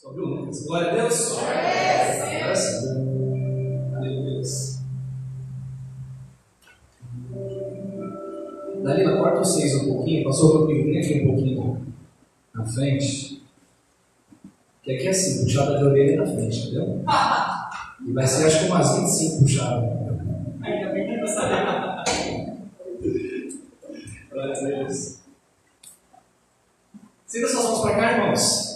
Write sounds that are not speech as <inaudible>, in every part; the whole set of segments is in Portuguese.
Só viu, Lucas? Glória a Deus. Glória a Deus. Aleluia. Dalila, corta vocês um pouquinho. Passou comigo, vem aqui um pouquinho na frente. Que aqui é assim, puxada de orelha na frente, entendeu? E vai ser acho que umas 25 puxadas. Ainda bem que não sabe. Glória a Deus. Sinta suas mãos para cá, irmãos.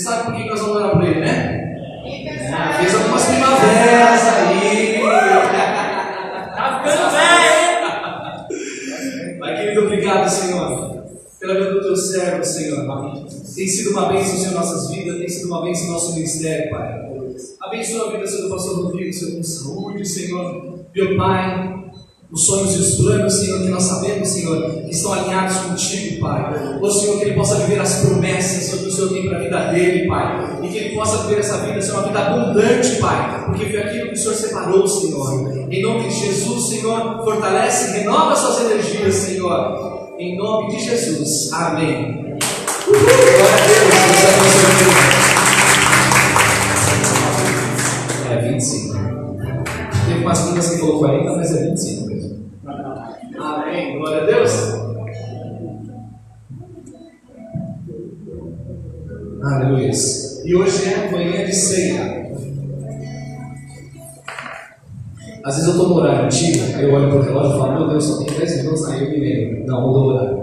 Vocês sabem por que nós vamos orar por ele, né? Ah, fez algumas primaveras aí. Tá ficando velho! Mas, querido, obrigado, Senhor, pela vida do teu servo, Senhor. Tem sido uma bênção, Senhor, em nossas vidas, tem sido uma bênção em nosso ministério, Pai. Abençoa a vida, Senhor, do pastor Rodrigo, Senhor, com saúde, Senhor. Meu Pai, os sonhos e os planos, Senhor, que nós sabemos, Senhor, que estão alinhados contigo, Pai. Ô Senhor, que ele possa viver as promessas, Senhor, que o Senhor tem para a vida dele, Pai. E que ele possa viver essa vida, Senhor, uma vida abundante, Pai. Porque foi aquilo que o Senhor separou, Senhor. Em nome de Jesus, Senhor, fortalece renova suas energias, Senhor. Em nome de Jesus. Amém. Glória a Deus. É 25. Teve umas meninas que colocou 40, mas é 25 mesmo. Amém. Glória a Deus. Aleluia. E hoje é manhã de ceia. Às vezes eu estou no horário antigo, aí eu olho para o relógio e falo, meu Deus, só tem 10 minutos, aí eu me lembro. Não, mudou o horário.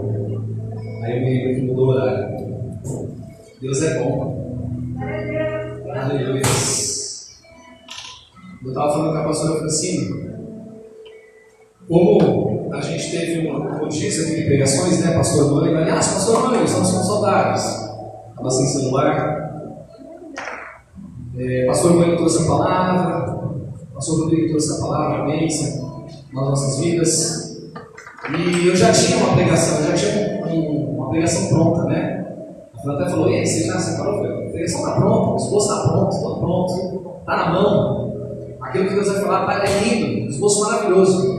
Aí eu me lembro que mudou o horário. Deus é bom. Aleluia. Eu estava falando com a pastora Francine. Como a gente teve uma notícia de pregações, né, pastor Mãe? Aliás, pastor Mãe, nós somos saudades. Estava sem celular. É, pastor Mãe trouxe a palavra. Pastor Rodrigo trouxe a palavra, a bênção nas nossas vidas. E eu já tinha uma pregação, já tinha um, uma pregação pronta, né? A até falou: e aí, você já separou? A pregação está pronta, o esboço está pronto, está pronto, está na mão. Aquilo que Deus vai falar é lindo, esboço maravilhoso.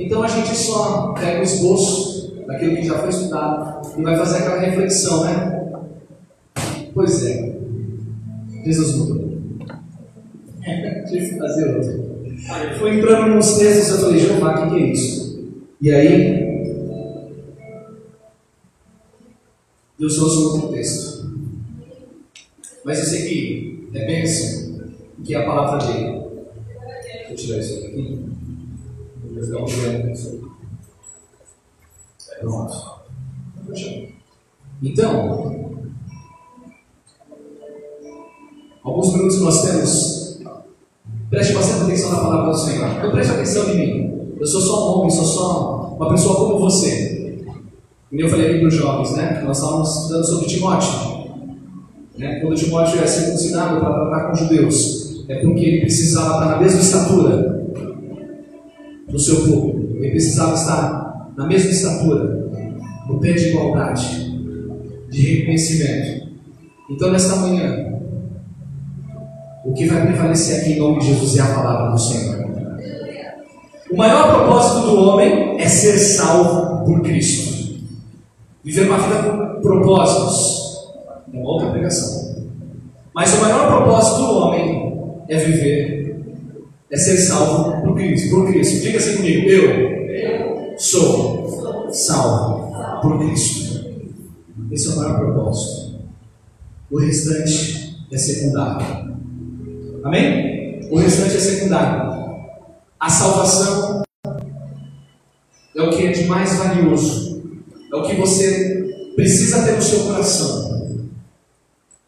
Então a gente só pega o esboço daquilo que já foi estudado e vai fazer aquela reflexão, né? Pois é, Jesus mudou. <laughs> Tive que fazer outro. Fui entrando nos textos eu falei, Jeová, o que, que é isso? E aí, Deus trouxe um texto. Mas eu sei que é bênção, que é a palavra dele. Eu tirar isso aqui. Isso. Pronto. Então, alguns minutos que nós temos, preste bastante atenção na palavra do Senhor. Não preste atenção em mim. Eu sou só um homem, sou só uma pessoa como você. E eu falei para os jovens, né? Nós estávamos estudando sobre Timóteo. Né? Quando Timóteo é circuncidado para tratar com judeus, é porque ele precisava estar na mesma estatura do seu povo. Ele precisava estar na mesma estatura, no pé de igualdade, de reconhecimento. Então, nesta manhã, o que vai prevalecer aqui em nome de Jesus é a palavra do Senhor. O maior propósito do homem é ser salvo por Cristo. Viver uma vida com propósitos. É uma outra pregação. Mas o maior propósito do homem é viver, é ser salvo por Cristo. Por Cristo. Diga assim comigo: eu sou salvo por Cristo. Esse é o maior propósito. O restante é secundário. Amém? O restante é secundário. A salvação é o que é de mais valioso. É o que você precisa ter no seu coração.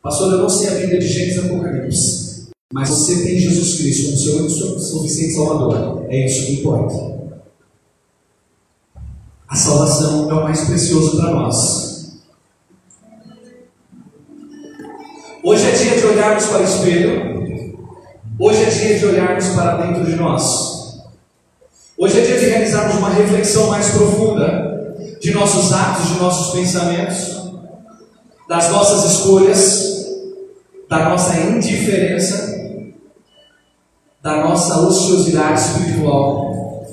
Pastor, eu não sei a vida de Gênesis Apocalipse, mas você tem Jesus Cristo como seu único suficiente Salvador. É isso que importa. A salvação é o mais precioso para nós. Hoje é dia de olharmos para o espelho. Hoje é dia de olharmos para dentro de nós. Hoje é dia de realizarmos uma reflexão mais profunda de nossos atos, de nossos pensamentos, das nossas escolhas, da nossa indiferença, da nossa ociosidade espiritual.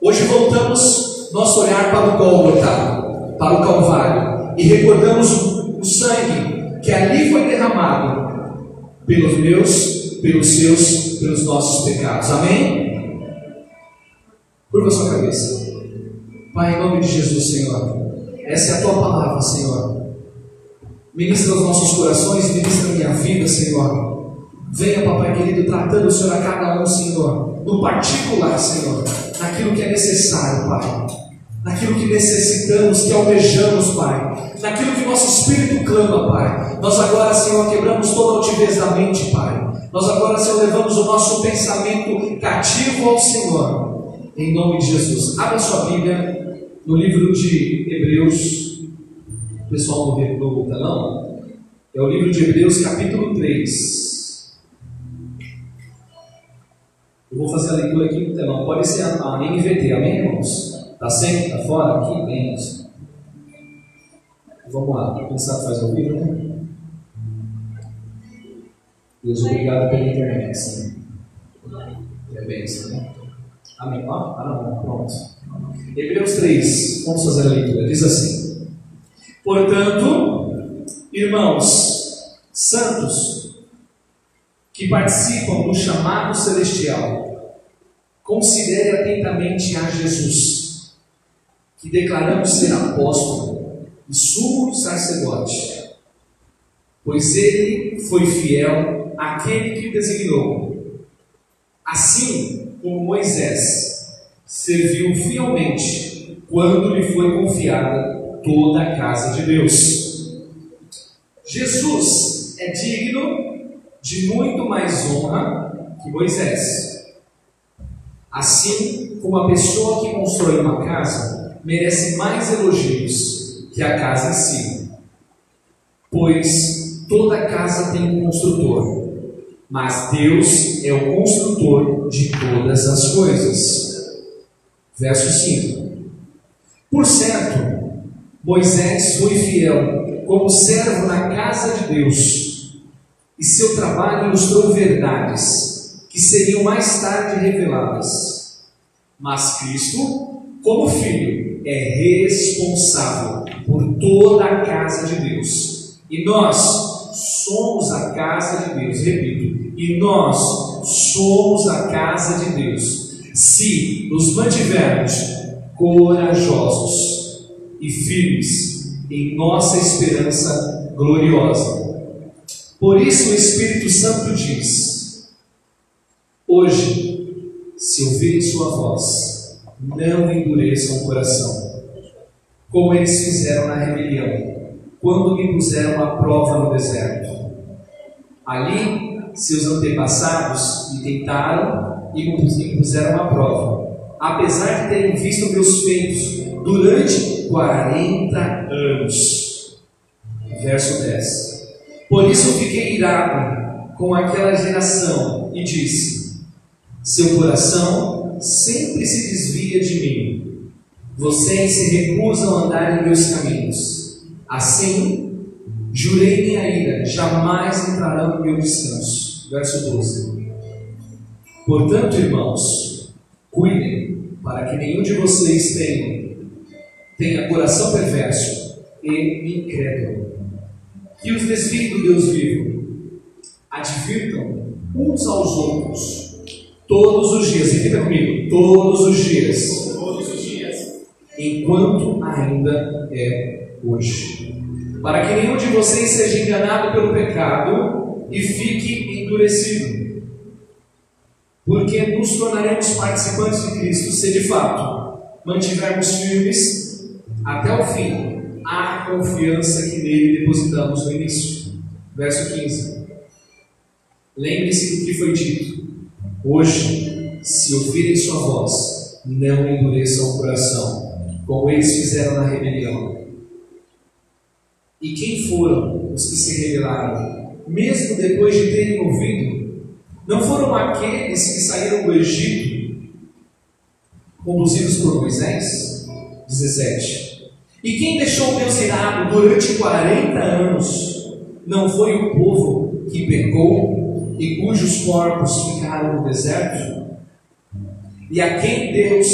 Hoje voltamos nosso olhar para o Gólgota, para o Calvário, e recordamos o, sangue que ali foi derramado pelos meus, pelos seus, pelos nossos pecados. Amém? Curva sua cabeça. Pai, em nome de Jesus, Senhor, essa é a tua palavra, Senhor. Ministra os nossos corações, ministra a minha vida, Senhor. Venha, Papai querido, tratando Senhor a cada um, Senhor, no particular, Senhor, naquilo que é necessário, Pai naquilo que necessitamos, que almejamos, Pai, naquilo que nosso espírito clama, Pai. Nós agora, Senhor, quebramos toda altivez da mente, Pai. Nós agora, Senhor, levamos o nosso pensamento cativo ao Senhor, em nome de Jesus. Abra sua Bíblia no livro de Hebreus, o pessoal no telão, é o livro de Hebreus, capítulo 3. Eu vou fazer a leitura aqui no telão. Pode ser a, a NVT, amém, irmãos? Está sempre? Está fora? Aqui? Bem. Vamos lá. Quem sabe faz ao vivo, né? Deus, obrigado pela internet, Senhor. É isso, né? Amém. Ó, ah, não, pronto. Hebreus 3, vamos fazer a leitura. Diz assim: Portanto, irmãos santos, que participam do chamado celestial, considere atentamente a Jesus que declaramos ser apóstolo e sumo sacerdote, pois ele foi fiel àquele que designou. Assim como Moisés serviu fielmente quando lhe foi confiada toda a casa de Deus. Jesus é digno de muito mais honra que Moisés. Assim como a pessoa que constrói uma casa merece mais elogios que a casa em si. Pois toda casa tem um construtor, mas Deus é o construtor de todas as coisas. Verso 5. Por certo, Moisés foi fiel como servo na casa de Deus, e seu trabalho ilustrou verdades que seriam mais tarde reveladas. Mas Cristo, como filho, é responsável por toda a casa de Deus. E nós somos a casa de Deus, repito, e nós somos a casa de Deus, se nos mantivermos corajosos e firmes em nossa esperança gloriosa. Por isso o Espírito Santo diz: Hoje, se ouvirem Sua voz, não endureçam o coração, como eles fizeram na rebelião, quando me puseram à prova no deserto. Ali, seus antepassados me tentaram e me puseram à prova, apesar de terem visto meus feitos durante 40 anos. Verso 10. Por isso fiquei irado com aquela geração e disse: Seu coração sempre se desvia de mim. Vocês se recusam a andar em meus caminhos. Assim, jurei minha ira, jamais entrarão no meu descanso. Verso 12. Portanto, irmãos, cuidem para que nenhum de vocês tenha, tenha coração perverso e incrédulo, que os desvie do Deus vivo. Advirtam uns aos outros Todos os dias, repita comigo, todos os dias. Todos os dias. Enquanto ainda é hoje. Para que nenhum de vocês seja enganado pelo pecado e fique endurecido. Porque nos tornaremos participantes de Cristo se de fato mantivermos firmes até o fim a confiança que nele depositamos no início. Verso 15. Lembre-se do que foi dito Hoje, se ouvirem sua voz, não endureçam o coração, como eles fizeram na rebelião. E quem foram os que se rebelaram, mesmo depois de terem ouvido? Não foram aqueles que saíram do Egito, conduzidos por Moisés? 17. E quem deixou Deus irado durante 40 anos? Não foi o povo que pecou e cujos corpos ficaram no deserto? E a quem Deus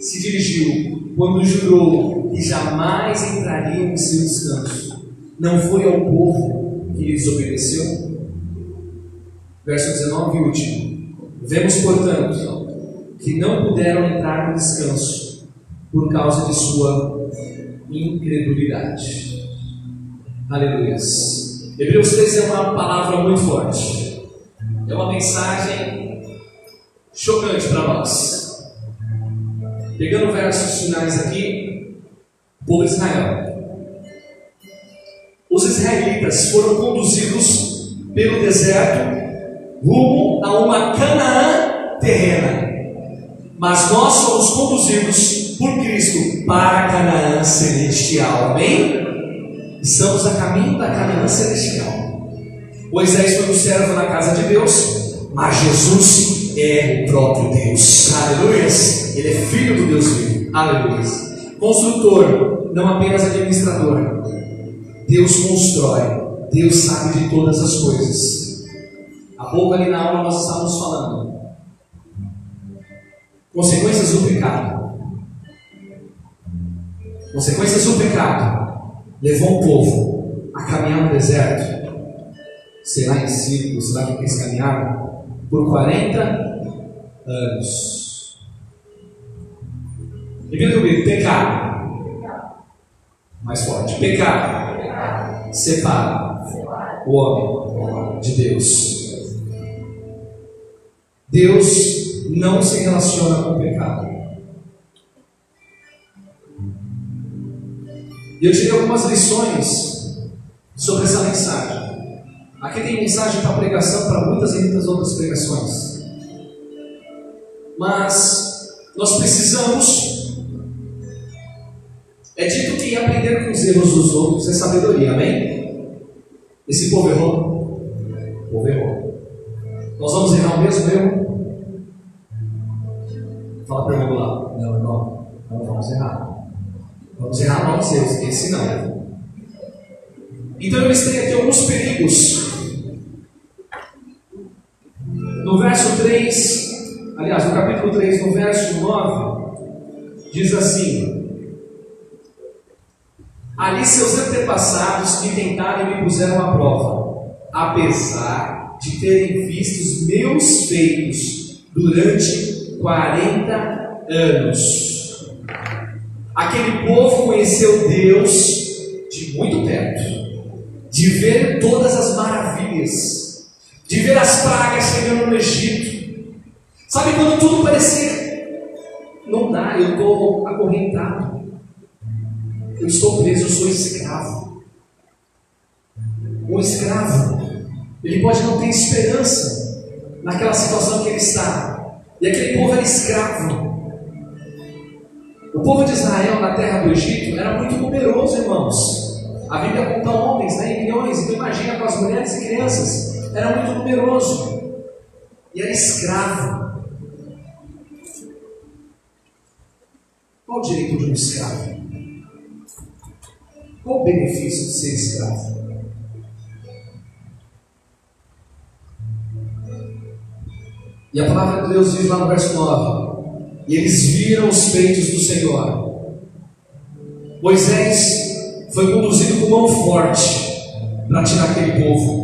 se dirigiu quando jurou que jamais entrariam em seu descanso? Não foi ao povo que lhe desobedeceu. Verso 19 e último. Vemos, portanto, que não puderam entrar no descanso por causa de sua incredulidade. Aleluia. Hebreus 3 é uma palavra muito forte. É uma mensagem chocante para nós. Pegando versos finais aqui, povo Israel. Os israelitas foram conduzidos pelo deserto rumo a uma Canaã terrena. Mas nós somos conduzidos por Cristo para a Canaã celestial. Amém? Estamos a caminho da Canaã celestial. Moisés foi um servo na casa de Deus, mas Jesus é o próprio Deus. Aleluia! Ele é filho do Deus vivo. Aleluia! Construtor, não apenas administrador. Deus constrói. Deus sabe de todas as coisas. Há pouco ali na aula nós estávamos falando. Consequências do pecado. Consequências do pecado levou o povo a caminhar no deserto. Será em círculos, será que eles caminharam? Por 40 anos. Repita comigo: pecado. Mais forte: pecado. Separa o homem de Deus. Deus não se relaciona com o pecado. E eu tirei algumas lições sobre essa mensagem. Aqui tem mensagem para pregação para muitas e muitas outras pregações. Mas nós precisamos. É dito que aprender com os erros dos outros é sabedoria, amém? Esse povo errou. O povo errou. Nós vamos errar o mesmo erro? Fala para o lá. Não, irmão, não vamos errar. Vamos errar novos erros. Esse não. Então eu listei aqui alguns perigos. No verso 3, aliás, no capítulo 3, no verso 9, diz assim: Ali seus antepassados me tentaram e me puseram à prova, apesar de terem visto os meus feitos durante 40 anos. Aquele povo conheceu Deus de muito perto, de ver todas as maravilhas, de ver as pragas chegando no Egito. Sabe quando tudo parecia, não dá, eu estou acorrentado, eu estou preso, eu sou escravo. Um escravo, ele pode não ter esperança naquela situação que ele está, e aquele povo era escravo. O povo de Israel na terra do Egito era muito numeroso, irmãos. A Bíblia conta homens, né, em milhões. Então imagina com as mulheres e crianças. Era muito numeroso. E era escravo. Qual o direito de um escravo? Qual o benefício de ser escravo? E a palavra de Deus diz lá no verso 9: E eles viram os feitos do Senhor. Moisés foi conduzido com mão forte para tirar aquele povo.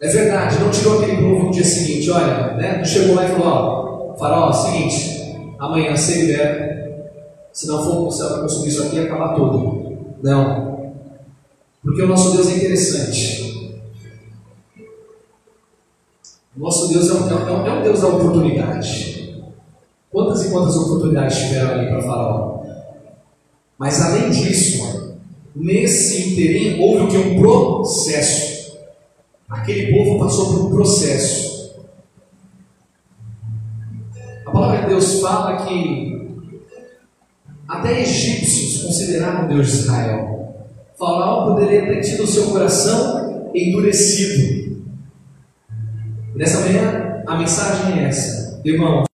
É verdade, não tirou aquele povo no dia seguinte. Olha, né? não chegou lá e falou: Ó, farol, é seguinte, amanhã você libera. Se não for o céu para consumir isso aqui, acabar tudo. Não. Porque o nosso Deus é interessante. Nosso Deus é um, é um, Deus da oportunidade. Quantas e quantas oportunidades tiveram ali para Faraó? Mas além disso, nesse interim houve o que? Um processo. Aquele povo passou por um processo. A palavra de Deus fala que até egípcios consideraram Deus de Israel. Faraó poderia ter tido o seu coração endurecido Nessa manhã, a mensagem é essa. Irmãos,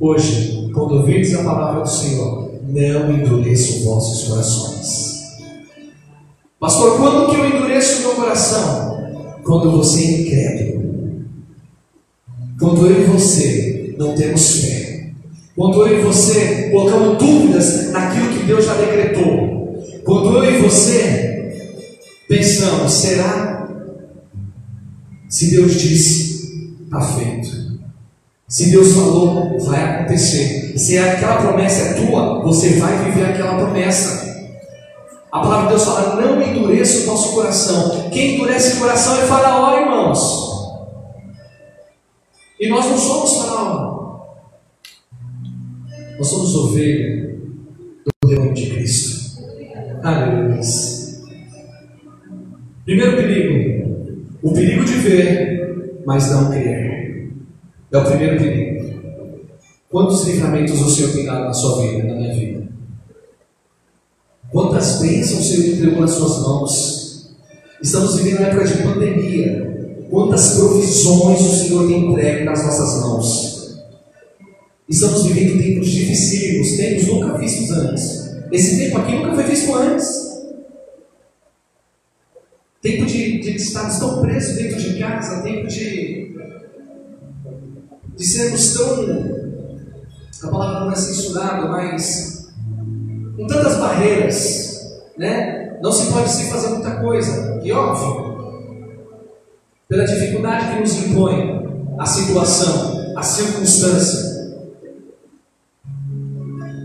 hoje, quando ouvirdes a palavra do Senhor, não endureçam vossos corações. Pastor, quando que eu endureço o meu coração? Quando você é incrédulo. Quando eu e você não temos fé. Quando eu e você colocamos dúvidas naquilo que Deus já decretou. Quando eu e você pensamos: será? Se Deus disse, está feito. Se Deus falou, vai acontecer. Se aquela promessa é tua, você vai viver aquela promessa. A palavra de Deus fala: não endureça o nosso coração. Quem endurece o coração é Faraó, irmãos. E nós não somos Faraó. Nós somos ovelha do rebanho de Cristo. Aleluia. Primeiro perigo: o perigo de ver, mas não crer. É o primeiro perigo. Quantos livramentos o Senhor tem dado na sua vida, na minha vida? Quantas bênçãos o Senhor entregou nas suas mãos? Estamos vivendo uma época de pandemia. Quantas provisões o Senhor tem entregue nas nossas mãos? Estamos vivendo tempos dificílimos, tempos nunca vistos antes. Esse tempo aqui nunca foi visto antes. Tempo de, de tão presos dentro de casa, tempo de, de sermos tão. A palavra não é censurada, mas com tantas barreiras, né? Não se pode se fazer muita coisa. E óbvio, pela dificuldade que nos impõe a situação, a circunstância.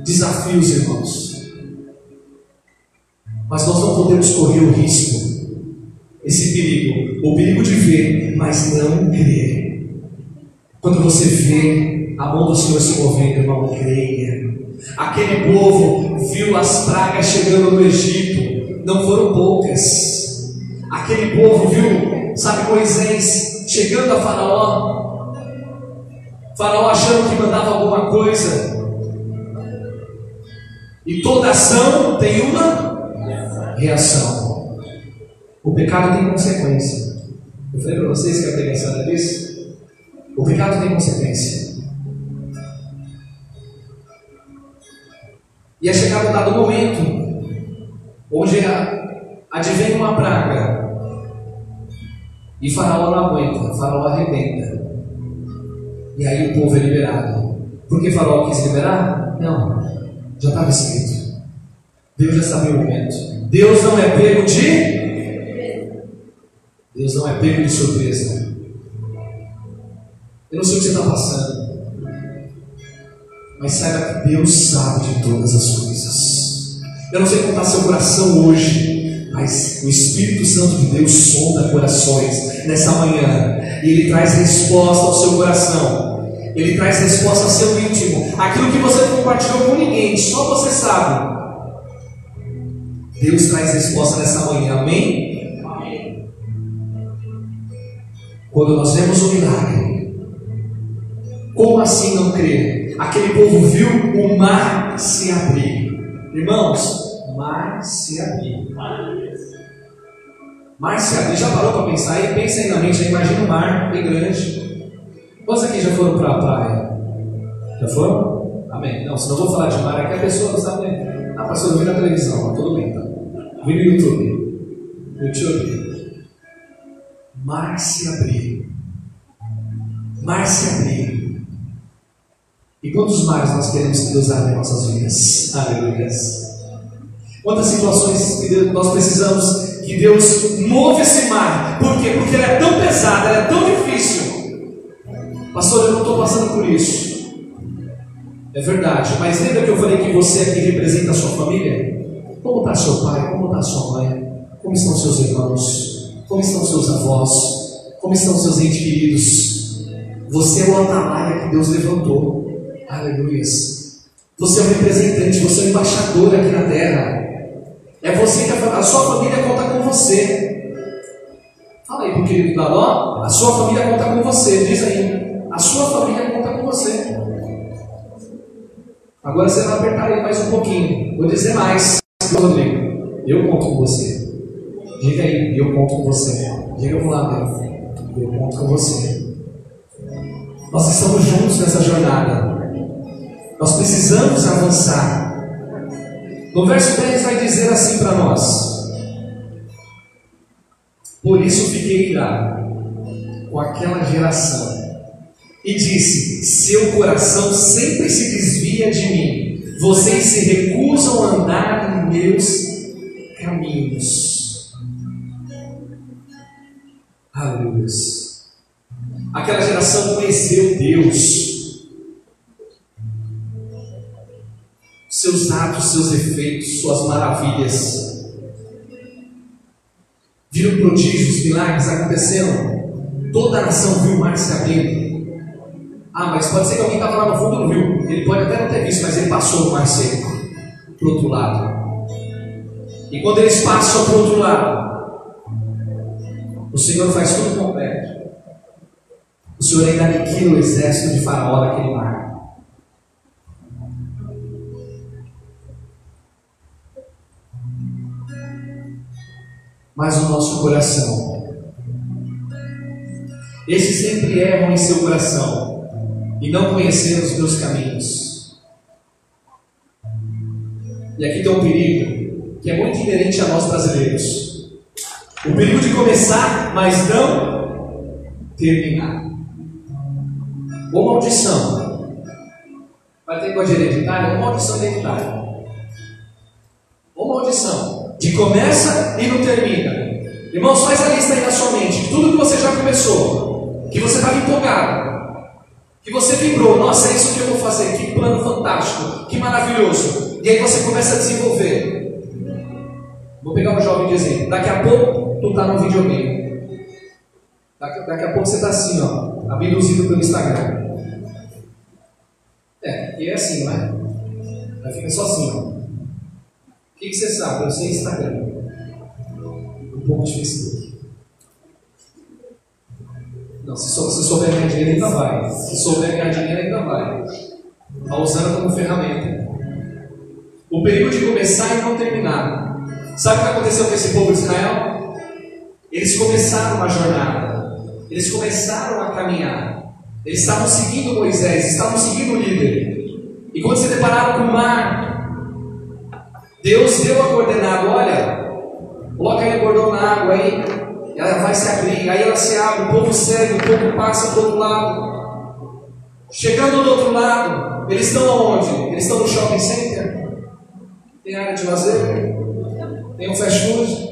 Desafios, irmãos. Mas nós não podemos correr o risco, esse perigo, o perigo de ver, mas não crer. Quando você vê a mão do Senhor se movendo, irmão, creia. Aquele povo viu as pragas chegando no Egito, não foram poucas. Aquele povo viu, sabe, Moisés chegando a Faraó, Faraó achando que mandava alguma coisa. E toda ação tem uma reação. O pecado tem consequência. Eu falei para vocês que a pregação era disso? O pecado tem consequência. E é chegado um dado momento onde advém uma praga e Faraó não aguenta, Faraó arrebenta. E aí o povo é liberado. Por que Faraó quis liberar? Não, já estava escrito. Deus já sabia o momento. Deus não é pego de. Deus não é pego de surpresa. Eu não sei o que você está passando. Mas saiba que Deus sabe de todas as coisas. Eu não sei como está seu coração hoje, mas o Espírito Santo de Deus sonda corações nessa manhã. E Ele traz resposta ao seu coração. Ele traz resposta ao seu íntimo. Aquilo que você não compartilhou com ninguém, só você sabe. Deus traz resposta nessa manhã. Amém? Amém. Quando nós vemos o milagre, como assim não crer? aquele povo viu o mar se abrir. Irmãos, mar se abrir. Mar se abrir. Já parou para pensar aí? Pensa aí na mente, imagina o mar bem grande. Quantos aqui já foram para a praia? Já foram? Amém. Não, senão eu vou falar de mar, é que a pessoa não sabe. Ah, pastor, eu vi na televisão, tudo bem, tá? Vi no YouTube. YouTube. Mar se abrir. Mar se abrir. E quantos mais nós queremos que Deus abra em nossas vidas? Aleluia. Quantas situações nós precisamos que Deus move esse mar? Por quê? Porque ele é tão pesado, ele é tão difícil. Pastor, eu não estou passando por isso. É verdade, mas lembra que eu falei que você aqui representa a sua família? Como está seu pai? Como está sua mãe? Como estão seus irmãos? Como estão seus avós? Como estão seus entes queridos? Você é o atalaia que Deus levantou. Aleluia. Você é um representante, você é um embaixador aqui na terra. É você que a, a sua família conta com você. Fala aí pro querido Daló, a sua família conta com você. Diz aí, a sua família conta com você. Agora você vai apertar aí mais um pouquinho. Vou dizer mais. Eu conto com você. Diga aí, eu conto com você. Diga pro lado, eu conto com você. Nós estamos juntos nessa jornada. Nós precisamos avançar. No verso 10 vai dizer assim para nós: Por isso fiquei irado com aquela geração e disse: Seu coração sempre se desvia de mim, vocês se recusam a andar em meus caminhos. Aleluia. Aquela geração conheceu Deus. Seus atos, seus efeitos, suas maravilhas. Viram prodígios, milagres acontecendo. Toda a nação viu mar se abrindo. Ah, mas pode ser que alguém estava lá no fundo e não viu. Ele pode até não ter visto, mas ele passou no mar seco. Para outro lado. E quando eles passam para o outro lado, o Senhor faz tudo completo. O Senhor ainda aniquila o exército de Faraó naquele mar. Mas o nosso coração, esses sempre erram em seu coração e não conheceram os meus caminhos. E aqui tem um perigo que é muito inerente a nós brasileiros. O perigo de começar, mas não terminar. Ou maldição. Vai ter coisa hereditária? Ou maldição hereditária. Ou maldição. De começa e não termina. Irmãos, faz a lista aí na sua mente. Tudo que você já começou. Que você estava empolgado. Que você vibrou. Nossa, é isso que eu vou fazer. Que plano fantástico. Que maravilhoso. E aí você começa a desenvolver. Vou pegar um jovem de exemplo. Daqui a pouco tu tá no videogame. Daqui, daqui a pouco você tá assim, ó, abduzido pelo Instagram. É, e é assim, não é? Aí fica só assim, ó. Que, que você sabe? Eu sei Instagram. Um pouco de Facebook. Não, se, sou, se souber ganhar dinheiro, ainda vai. Se souber ganhar dinheiro, ainda vai. Está usando como ferramenta. O perigo de começar e não terminar. Sabe o que aconteceu com esse povo de Israel? Eles começaram uma jornada, eles começaram a caminhar, eles estavam seguindo Moisés, estavam seguindo o líder. E quando se depararam com o mar, Deus deu a coordenada: olha, coloca aí o cordão na água aí, ela vai se abrir, aí ela se abre, o povo segue, o povo passa do outro lado. Chegando do outro lado, eles estão aonde? Eles estão no shopping center? Tem área de lazer? Tem um fast food.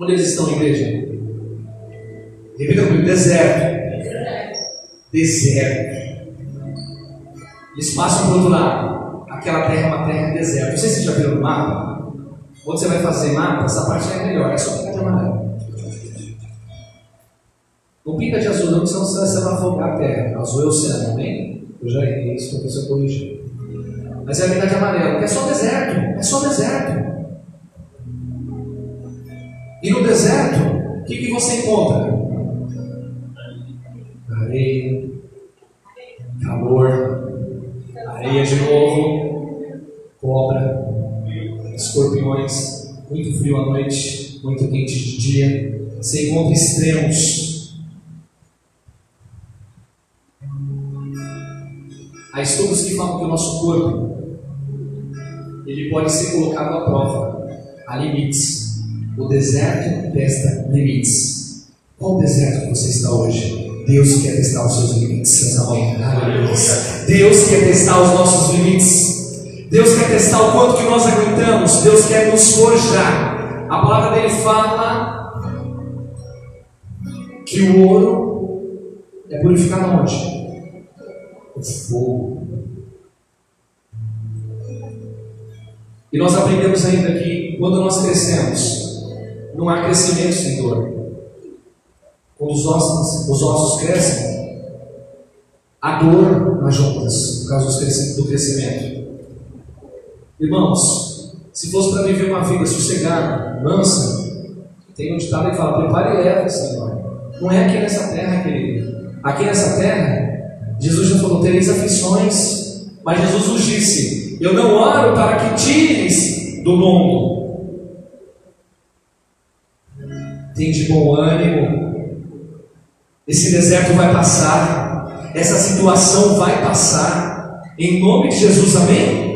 Onde eles estão, igreja? Repita comigo: deserto. Deserto. Eles passam para o outro lado. Aquela terra é uma terra de deserto. Não sei se você já viu no mapa. Quando você vai fazer mapa, essa parte é melhor. É só pintar de amarelo. Não pinta de azul, não, senão você vai afogar a terra. Azul é o oceano, amém? Eu já errei isso, para você corrigir. Mas é pintar de amarelo, é só deserto. É só deserto. E no deserto, o que, que você encontra? Areia, calor, areia de novo, cobra, escorpiões, muito frio à noite, muito quente de dia. Você encontra extremos. Há estudos que falam que o nosso corpo ele pode ser colocado à prova, há limites. O deserto testa limites. Qual deserto você está hoje? Deus quer testar os seus limites essa. Deus quer testar os nossos limites. Deus quer testar o quanto que nós aguentamos. Deus quer nos forjar. A palavra dele fala que o ouro é purificado onde? O fogo. E nós aprendemos ainda que quando nós crescemos, não há crescimento sem dor. Quando os ossos, os ossos crescem, há dor nas juntas, por causa do crescimento. Irmãos, se fosse para viver uma vida sossegada, mansa, tem um ditado que fala: prepare e leve, Senhor. Não é aqui nessa terra, querido. Aqui nessa terra, Jesus já falou: tereis aflições, mas Jesus nos disse: Eu não oro para que tires do mundo, tem de bom ânimo. Esse deserto vai passar, essa situação vai passar, em nome de Jesus, amém?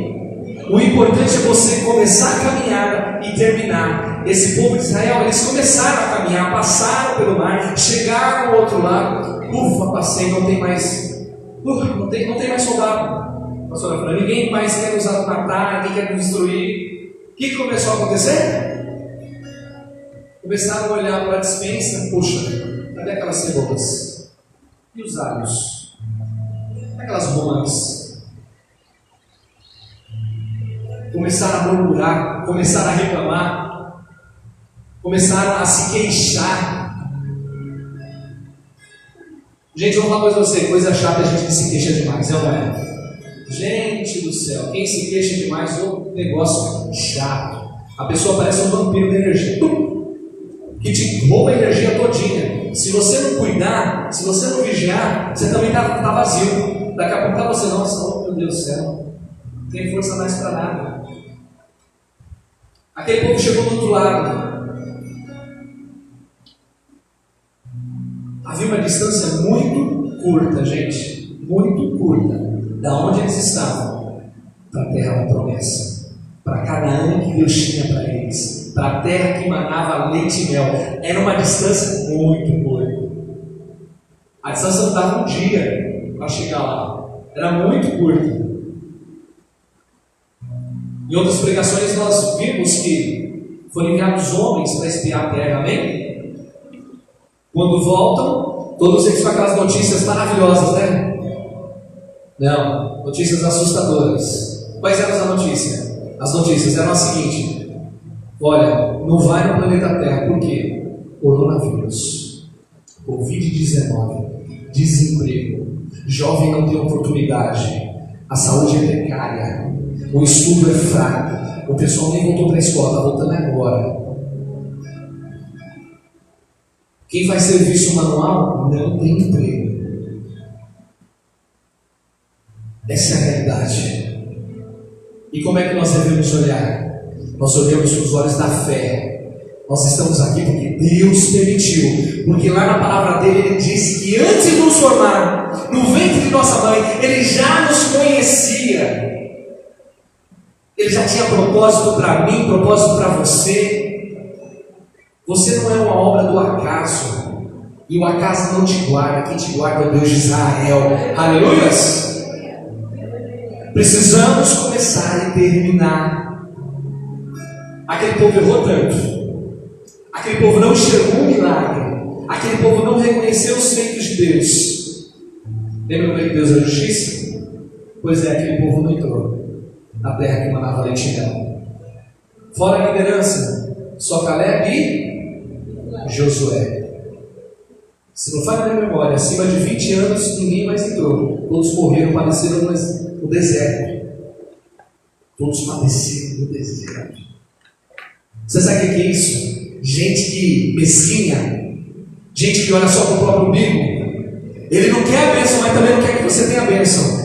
O importante é você começar a caminhada e terminar. Esse povo de Israel, eles começaram a caminhar, passaram pelo mar, chegaram ao outro lado. Ufa, passei, não tem mais. Não tem, não tem mais soldado. Pastora Fran, ninguém mais quer nos matar, ninguém quer nos destruir. O que começou a acontecer? Começaram a olhar para a dispensa, puxa, cadê aquelas cebolas? E os alhos? Aquelas romanas? Começaram a murmurar, começaram a reclamar, começaram a se queixar. Gente, vou falar uma coisa pra você, coisa chata é a gente que se queixa demais, é ou não é? Gente do céu, quem se queixa demais é um negócio chato. A pessoa parece um vampiro de energia que te rouba a energia todinha. Se você não cuidar, se você não vigiar, você também está tá vazio. Daqui a pouco tá você, nossa, meu Deus do céu, não tem força mais para nada. Aquele povo chegou do outro lado. Havia uma distância muito curta, gente, muito curta, da onde eles estavam para a terra da promessa, para Canaã que Deus tinha para eles para a terra que manava leite e mel. Era uma distância muito curta. A distância não dava um dia para chegar lá. Era muito curta. Em outras pregações nós vimos que foram enviados homens para espiar a terra, amém? Quando voltam, todos eles com aquelas notícias maravilhosas, né? Não, notícias assustadoras. Quais eram as notícias? As notícias eram as seguintes: Olha, não vai no planeta Terra, por quê? Coronavírus, Covid-19, desemprego, jovem não tem oportunidade, a saúde é precária, o estudo é fraco, o pessoal nem voltou para a escola, está voltando agora. Quem faz serviço manual não tem emprego. Essa é a realidade. E como é que nós devemos olhar? Nós olhamos com os olhos da fé. Nós estamos aqui porque Deus permitiu. Porque lá na palavra dele ele disse que antes de nos formar no ventre de nossa mãe, ele já nos conhecia. Ele já tinha propósito para mim, propósito para você. Você não é uma obra do acaso. E o acaso não te guarda, quem te guarda é o Deus de Israel. Aleluias! Precisamos começar e terminar Aquele povo errou tanto. Aquele povo não enxergou o milagre. Aquele povo não reconheceu os feitos de Deus. Lembra como é que Deus é justiça? Pois é, aquele povo não entrou na terra que mandava leite e mel. Fora a liderança, só Caleb e Josué. Se não faz na memória, acima de 20 anos ninguém mais entrou. Todos morreram, padeceram no deserto. Todos padeceram no deserto. Você sabe o que é isso? Gente que mesquinha, gente que olha só para o próprio umbigo. Ele não quer a bênção, mas também não quer que você tenha a bênção.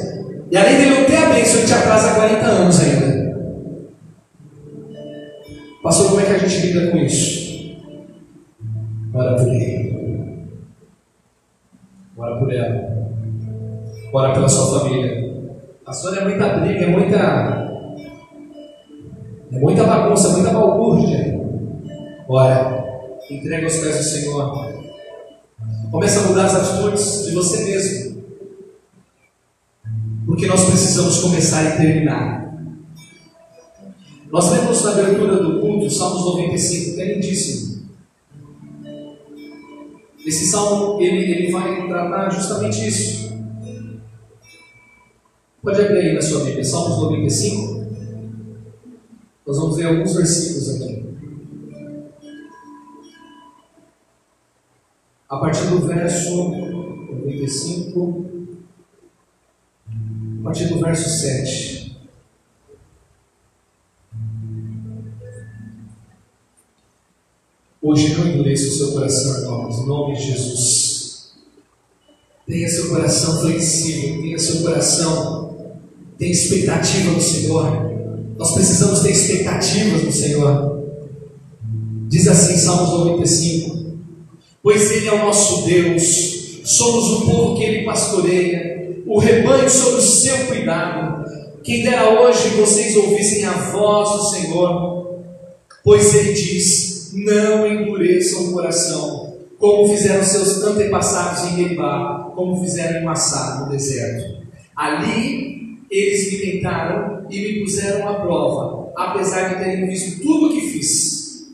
E além dele não ter a bênção, ele te atrasa 40 anos ainda. Pastor, como é que a gente lida com isso? Ora por ele. Ora por ela. Ora pela sua família. Pastor, é muita briga, é muita é muita bagunça, muita balbúrdia. Ora, entrega aos pés do Senhor. Começa a mudar as atitudes de você mesmo. Porque nós precisamos começar e terminar. Nós lemos na abertura do culto, Salmos 95, que é lindíssimo. Esse salmo ele, ele vai tratar justamente isso. Pode abrir aí na sua Bíblia, Salmos 95. Nós vamos ler alguns versículos aqui. A partir do verso 95, a partir do verso 7. Hoje não endureça o seu coração, irmãos, em nome de Jesus. Tenha seu coração flexível, tenha seu coração, tenha expectativa no Senhor. Nós precisamos ter expectativas no Senhor. Diz assim, Salmos 95: Pois Ele é o nosso Deus, somos o povo que Ele pastoreia, o rebanho sob o seu cuidado. Quem dera hoje vocês ouvissem a voz do Senhor, pois Ele diz: Não endureçam o coração, como fizeram seus antepassados em Meribá, como fizeram em Massá, no deserto. Ali eles me tentaram e me puseram à prova, apesar de terem visto tudo o que fiz.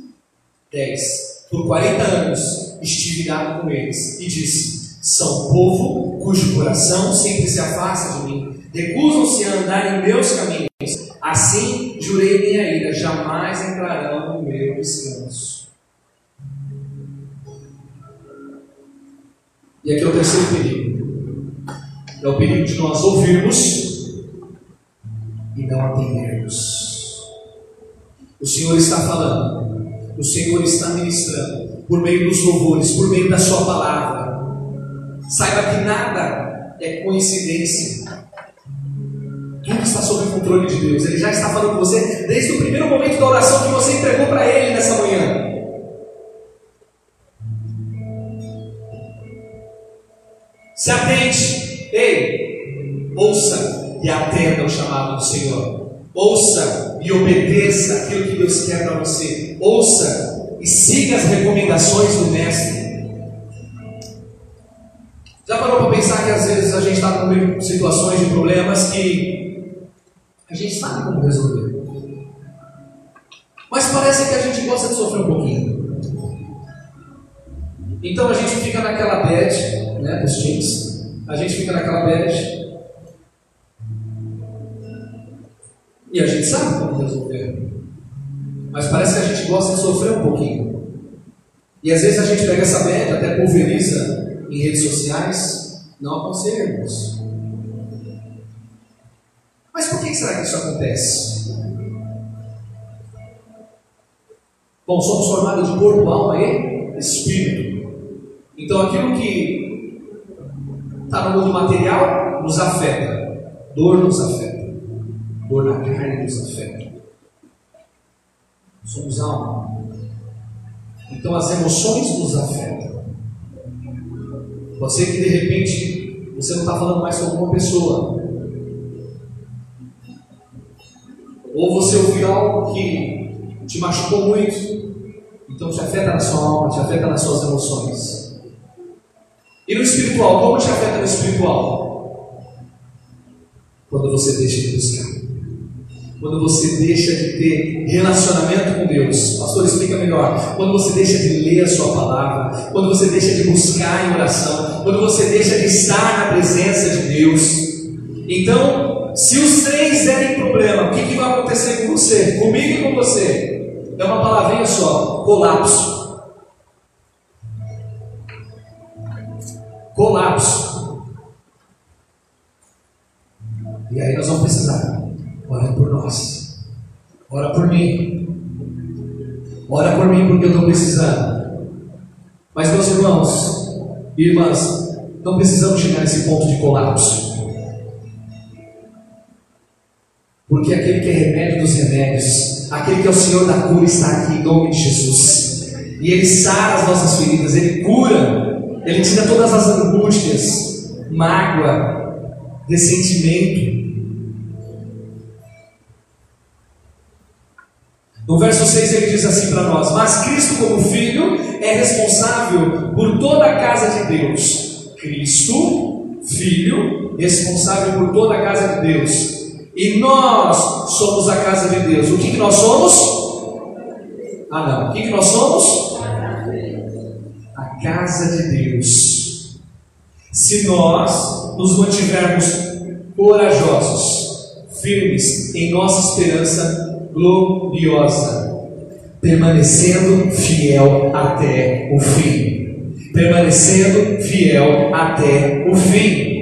10. por 40 anos estive ligado com eles e disse: São povo cujo coração sempre se afasta de mim, recusam-se a andar em meus caminhos. Assim jurei minha ira, jamais entrarão no meu descanso. E aqui é o terceiro perigo. É o perigo de nós ouvirmos e não atendermos. O Senhor está falando, o Senhor está ministrando, por meio dos louvores, por meio da Sua palavra. Saiba que nada é coincidência. Tudo está sob o controle de Deus. Ele já está falando com você desde o primeiro momento da oração que você entregou para Ele nessa manhã. Se atente, ei, ouça e atenda o chamado do Senhor. Ouça e obedeça aquilo que Deus quer para você. Ouça e siga as recomendações do Mestre. Já parou para pensar que às vezes a gente está com situações de problemas que a gente sabe como resolver. Mas parece que a gente gosta de sofrer um pouquinho. Então a gente fica naquela bad, né, os teens, a gente fica naquela bad e a gente sabe como resolver. Mas parece que a gente gosta de sofrer um pouquinho. E às vezes a gente pega essa bad, até pulveriza em redes sociais, não aconselhamos. Mas por que será que isso acontece? Bom, somos formados de corpo, alma e espírito. Então aquilo que está no mundo material nos afeta. Dor nos afeta. Dor na carne nos afeta. Somos alma. Então as emoções nos afetam. Ser que de repente você não está falando mais com alguma pessoa, Ou você ouviu algo que te machucou muito, então te afeta na sua alma, te afeta nas suas emoções. E no espiritual, como te afeta no espiritual? Quando você deixa de buscar. Quando você deixa de ter relacionamento com Deus. Pastor, explica melhor. Quando você deixa de ler a sua palavra, quando você deixa de buscar em oração, quando você deixa de estar na presença de Deus. Então, se os três derem problema, o que, que vai acontecer com você? Comigo e com você? É uma palavrinha só: colapso. Colapso. E aí nós vamos precisar. Ora por nós. Ora por mim. Ora por mim porque eu estou precisando. Mas meus irmãos e irmãs, não precisamos chegar nesse ponto de colapso. Porque aquele que é remédio dos remédios, aquele que é o Senhor da cura, está aqui em nome de Jesus. E Ele sara as nossas feridas, Ele cura, Ele tira todas as angústias, mágoa, ressentimento. No verso 6 ele diz assim para nós: Mas Cristo, como Filho, é responsável por toda a casa de Deus. Cristo, Filho, responsável por toda a casa de Deus. E nós somos a casa de Deus. O que, que nós somos? Ah, não. O que, que nós somos? A casa de Deus. Se nós nos mantivermos corajosos, firmes em nossa esperança gloriosa, permanecendo fiel até o fim. Permanecendo fiel até o fim.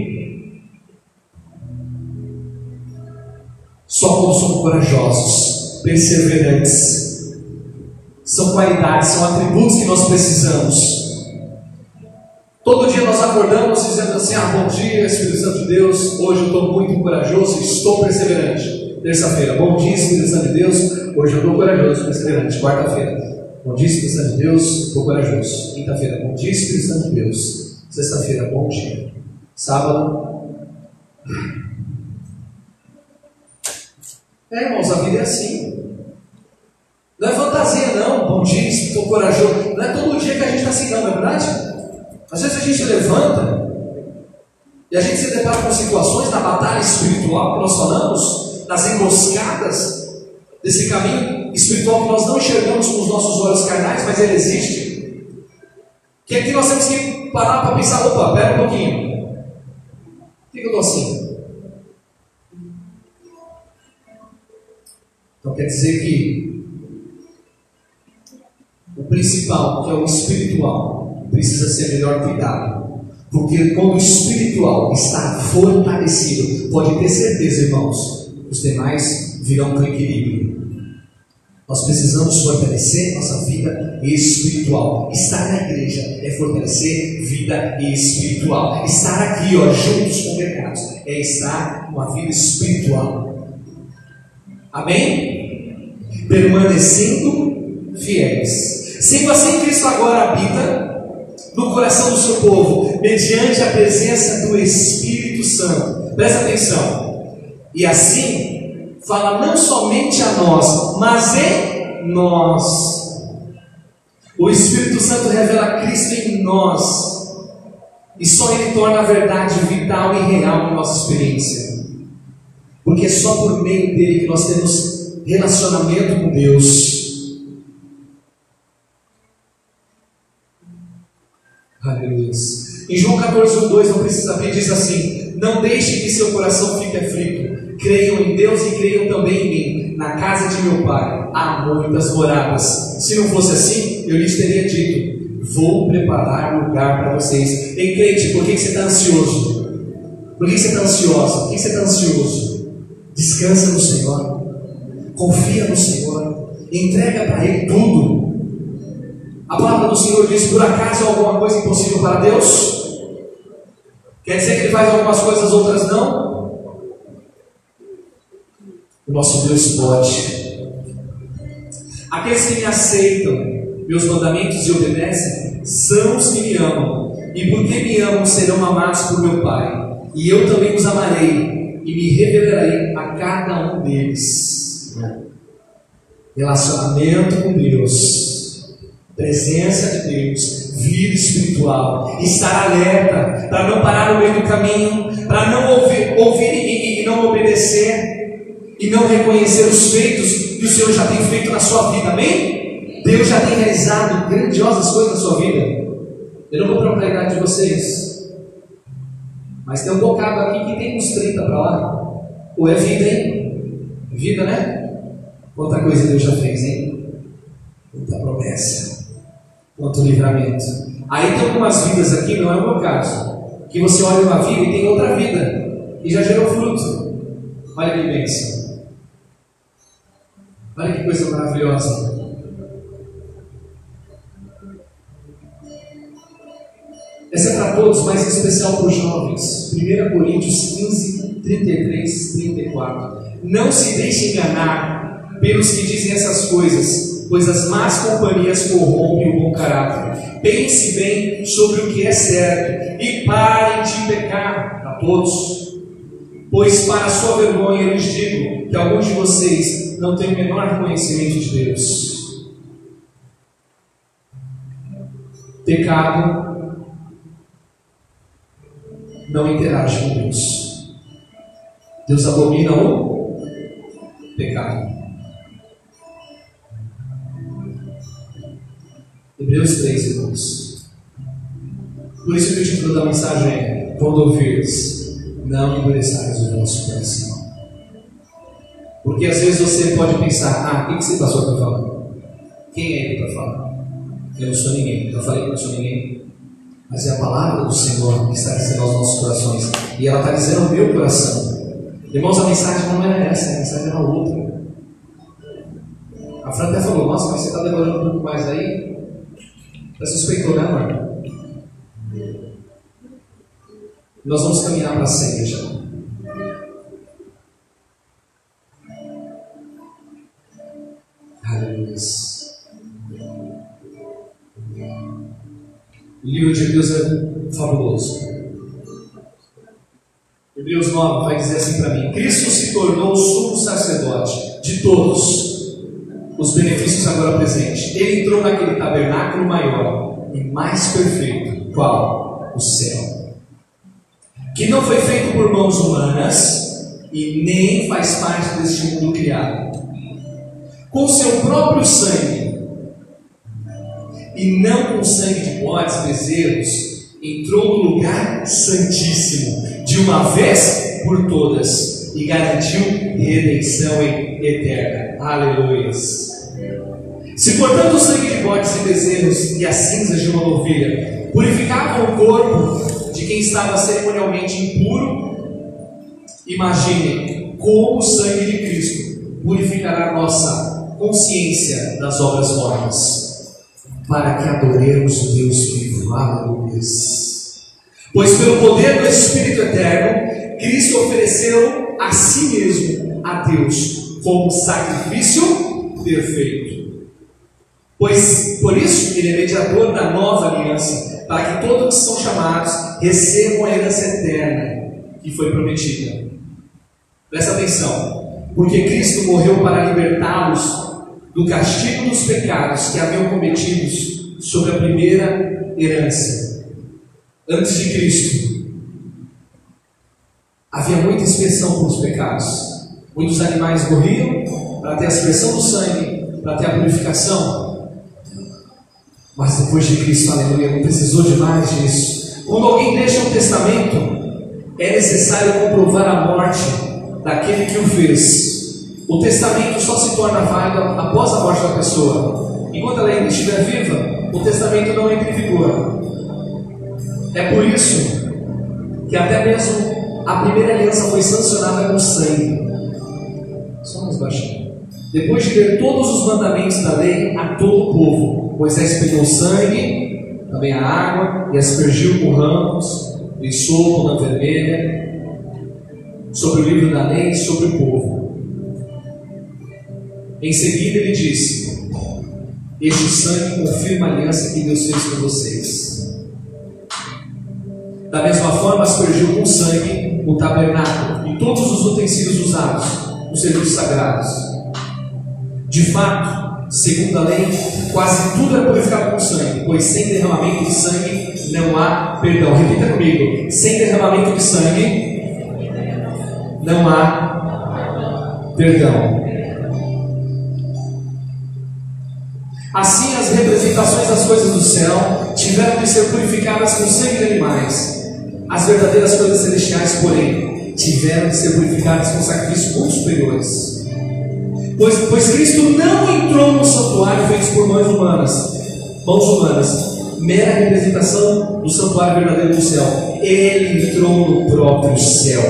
Só quando somos corajosos, perseverantes. São qualidades, são atributos que nós precisamos. Todo dia nós acordamos dizendo assim: Ah, bom dia, Espírito Santo de Deus. Hoje eu estou muito corajoso e estou perseverante. Terça-feira, bom dia, Espírito de Deus. Hoje eu estou corajoso perseverante. Quarta-feira, bom dia, Espírito de Deus. Estou corajoso. Quinta-feira, bom dia, Espírito de Deus. Sexta-feira, bom dia. Sábado, é, irmãos, a vida é assim. Não é fantasia, não. Bom dia, estou corajoso. Não é todo dia que a gente está assim, não, é verdade? Às vezes a gente levanta e a gente se depara com situações na batalha espiritual que nós falamos, nas emboscadas desse caminho espiritual que nós não enxergamos com os nossos olhos carnais, mas ele existe. Que aqui nós temos que parar para pensar, opa, pera um pouquinho. Por que eu estou assim? Então quer dizer que o principal, que é o espiritual, precisa ser melhor cuidado. Porque quando o espiritual está fortalecido, pode ter certeza, irmãos, os demais virão para o equilíbrio. Nós precisamos fortalecer nossa vida espiritual. Estar na igreja é fortalecer vida espiritual. Estar aqui, ó, juntos congregados, é estar numa vida espiritual. Amém? Permanecendo fiéis. Sendo assim, Cristo agora habita no coração do seu povo, mediante a presença do Espírito Santo. Presta atenção. E assim, fala não somente a nós, mas em nós. O Espírito Santo revela Cristo em nós. E só Ele torna a verdade vital e real na nossa experiência. Porque é só por meio dele que nós temos relacionamento com Deus. Aleluia. Em João 14, 2, não precisa abrir, diz assim: Não deixe que seu coração fique aflito. Creiam em Deus e creiam também em mim. Na casa de meu pai há muitas moradas. Se não fosse assim, eu lhes teria dito: Vou preparar lugar para vocês. Ei, crente, por que você está ansioso? Por que você está ansiosa? Por que você está ansioso? Descansa no Senhor. Confia no Senhor. Entrega para Ele tudo. A palavra do Senhor diz: por acaso alguma coisa impossível para Deus? Quer dizer que Ele faz algumas coisas, outras não? O nosso Deus pode. Aqueles que me aceitam, meus mandamentos e obedecem, são os que me amam. E porque me amam, serão amados por meu Pai. E eu também os amarei e me revelarei a cada um deles. Relacionamento com Deus, presença de Deus, vida espiritual, estar alerta, para não parar no meio do caminho, para não ouvir, ouvir e, e não obedecer, e não reconhecer os feitos que o Senhor já tem feito na sua vida, amém? Deus já tem realizado grandiosas coisas na sua vida. Eu não vou idade de vocês, mas tem um bocado aqui que tem uns 30 para lá. Ou é vida, hein? Vida, né? Quanta coisa Deus já fez, hein? Quanta promessa, quanto livramento. Aí tem algumas vidas aqui, não é o meu caso, que você olha uma vida e tem outra vida, e já gerou fruto. Olha que bênção. Olha que coisa maravilhosa. Essa é para todos, mas em especial para os jovens. 1 Coríntios 15, 33, 34. Não se deixe enganar pelos que dizem essas coisas, pois as más companhias corrompem o bom caráter. Pense bem sobre o que é certo e parem de pecar a todos. Pois para sua vergonha lhes digo que alguns de vocês não têm o menor conhecimento de Deus. Pecado não interage com Deus. Deus abomina o pecado. Hebreus 3, irmãos. Por isso que o título da mensagem é Quando ouvires não endureçais o vosso coração. Porque às vezes você pode pensar, ah, o que você passou para falar? Quem é ele para falar? Eu não sou ninguém. Eu falei que não sou ninguém. Mas é a palavra do Senhor que está dizendo aos nossos corações. E ela está dizendo ao meu coração. Irmãos, a mensagem não era essa, a mensagem era outra. A Fran até falou, nossa, mas você está demorando um pouco mais aí. Está suspeitou, né, amor? Nós vamos caminhar para ceia já. Aleluia. O livro de Hebreus é fabuloso. Hebreus 9 vai dizer assim para mim: Cristo se tornou sumo sacerdote de todos os benefícios agora presentes. Ele entrou naquele tabernáculo maior e mais perfeito. Qual? O céu que não foi feito por mãos humanas e nem faz parte deste mundo criado. Com seu próprio sangue, e não com sangue de bodes bezerros, entrou no lugar santíssimo, de uma vez por todas, e garantiu redenção eterna. Aleluia. Se portanto o sangue de bodes e bezerros e as cinzas de uma ovelha purificavam o corpo de quem estava cerimonialmente impuro, imagine como o sangue de Cristo purificará nossa consciência das obras mortas, para que adoremos o Deus vivo. Aleluia. Pois pelo poder do Espírito Eterno, Cristo ofereceu a si mesmo a Deus como sacrifício perfeito. Pois por isso ele é mediador da nova aliança, para que todos que são chamados recebam a herança eterna que foi prometida. Presta atenção, porque Cristo morreu para libertá-los do castigo dos pecados que haviam cometidos sobre a primeira herança. Antes de Cristo, havia muita inspeção pelos pecados. Muitos animais morriam para ter a aspersão do sangue, para ter a purificação. Mas depois de Cristo, aleluia, não precisou de mais disso. Quando alguém deixa um testamento, é necessário comprovar a morte daquele que o fez. O testamento só se torna válido após a morte da pessoa. Enquanto ela ainda estiver viva, o testamento não entra em vigor. É por isso que até mesmo a primeira aliança foi sancionada com sangue. Só mais baixinho. Depois de ler todos os mandamentos da lei a todo o povo, Moisés pegou sangue, também a água, e aspergiu com ramos, e sopo na vermelha, sobre o livro da lei e sobre o povo. Em seguida ele disse: Este sangue confirma a aliança que Deus fez com vocês. Da mesma forma, aspergiu com sangue o tabernáculo e todos os utensílios usados nos serviços sagrados. De fato, segundo a lei, quase tudo é purificado com sangue, pois sem derramamento de sangue não há perdão. Repita comigo: sem derramamento de sangue não há perdão. Assim, as representações das coisas do céu tiveram de ser purificadas com sangue de animais. As verdadeiras coisas celestiais, porém, tiveram de ser purificadas com sacrifícios muito superiores. Pois, pois Cristo não entrou no santuário feito por mãos humanas, mãos humanas, mera representação do santuário verdadeiro do céu. Ele entrou no próprio céu,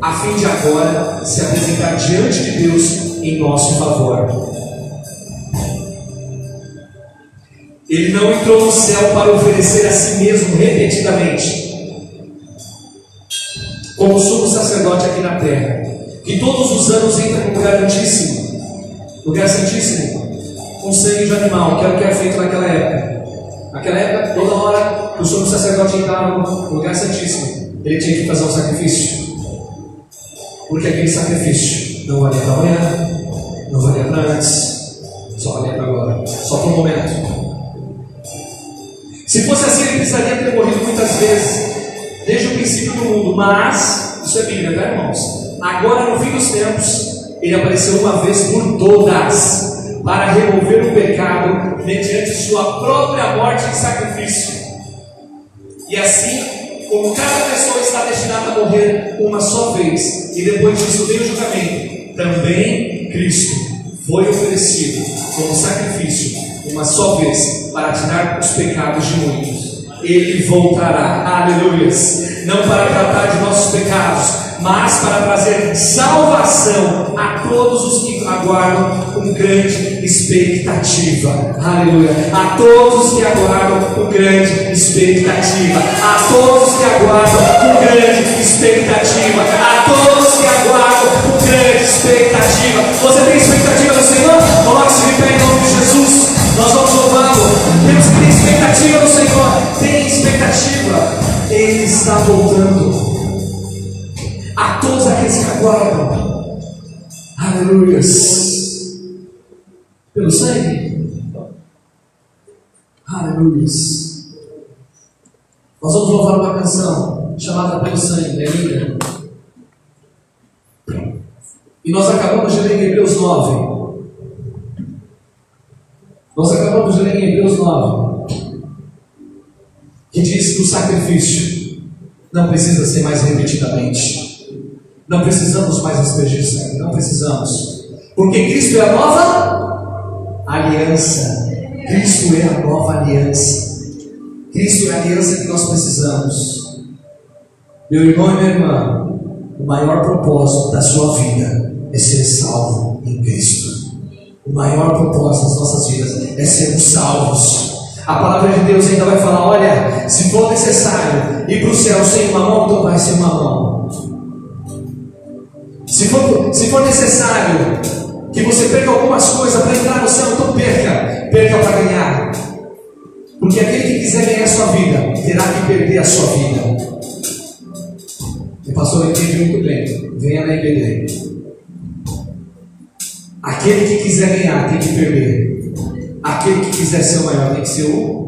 a fim de agora se apresentar diante de Deus em nosso favor. Ele não entrou no céu para oferecer a si mesmo repetidamente, como sumo sacerdote aqui na terra, que todos os anos entra no lugar santíssimo, lugar santíssimo, com sangue de animal, que era o que era feito naquela época. Naquela época, toda hora que o sumo sacerdote entrava no lugar santíssimo, ele tinha que fazer um sacrifício, porque aquele sacrifício não valia para amanhã, não valia para antes, só valia para agora, só por um momento. Se fosse assim, ele precisaria ter morrido muitas vezes, desde o princípio do mundo, mas, isso é Bíblia, tá irmãos? Agora, no fim dos tempos, ele apareceu uma vez por todas, para remover o pecado, mediante sua própria morte em sacrifício. E assim, como cada pessoa está destinada a morrer uma só vez, e depois disso vem o julgamento, também Cristo foi oferecido como sacrifício uma só vez para tirar os pecados de muitos. Ele voltará, aleluia, não para tratar de nossos pecados, mas para trazer salvação a todos os que aguardam com grande expectativa. Aleluia. A todos que aguardam com grande expectativa. A todos que aguardam com grande expectativa. A todos que aguardam com grande expectativa. Você tem expectativa do Senhor? Coloque-se de pé em nome de Jesus. Nós vamos louvá-lo. Temos que ter expectativa do Senhor. Tem expectativa. Ele está voltando. A todos aqueles que aguardam. Aleluia. Pelo sangue. Aleluia. Nós vamos louvar uma canção chamada Pelo Sangue, é linda. E nós acabamos de ler Hebreus 9. Nós acabamos de ler em Hebreus 9, que diz que o sacrifício não precisa ser mais repetidamente. Não precisamos mais aspergir sangue, não precisamos. Porque Cristo é a nova aliança. Cristo é a nova aliança. Cristo é a aliança que nós precisamos. Meu irmão e minha irmã, o maior propósito da sua vida é ser salvo em Cristo. O maior propósito das nossas vidas é sermos salvos. A palavra de Deus ainda vai falar: olha, se for necessário ir para o céu sem uma mão, então vai sem uma mão. Se for, se for necessário que você perca algumas coisas para entrar no céu, então perca, perca para ganhar. Porque aquele que quiser ganhar a sua vida, terá que perder a sua vida. O pastor entende muito bem. Venha na IBD. Aquele que quiser ganhar tem que perder. Aquele que quiser ser o maior tem que ser o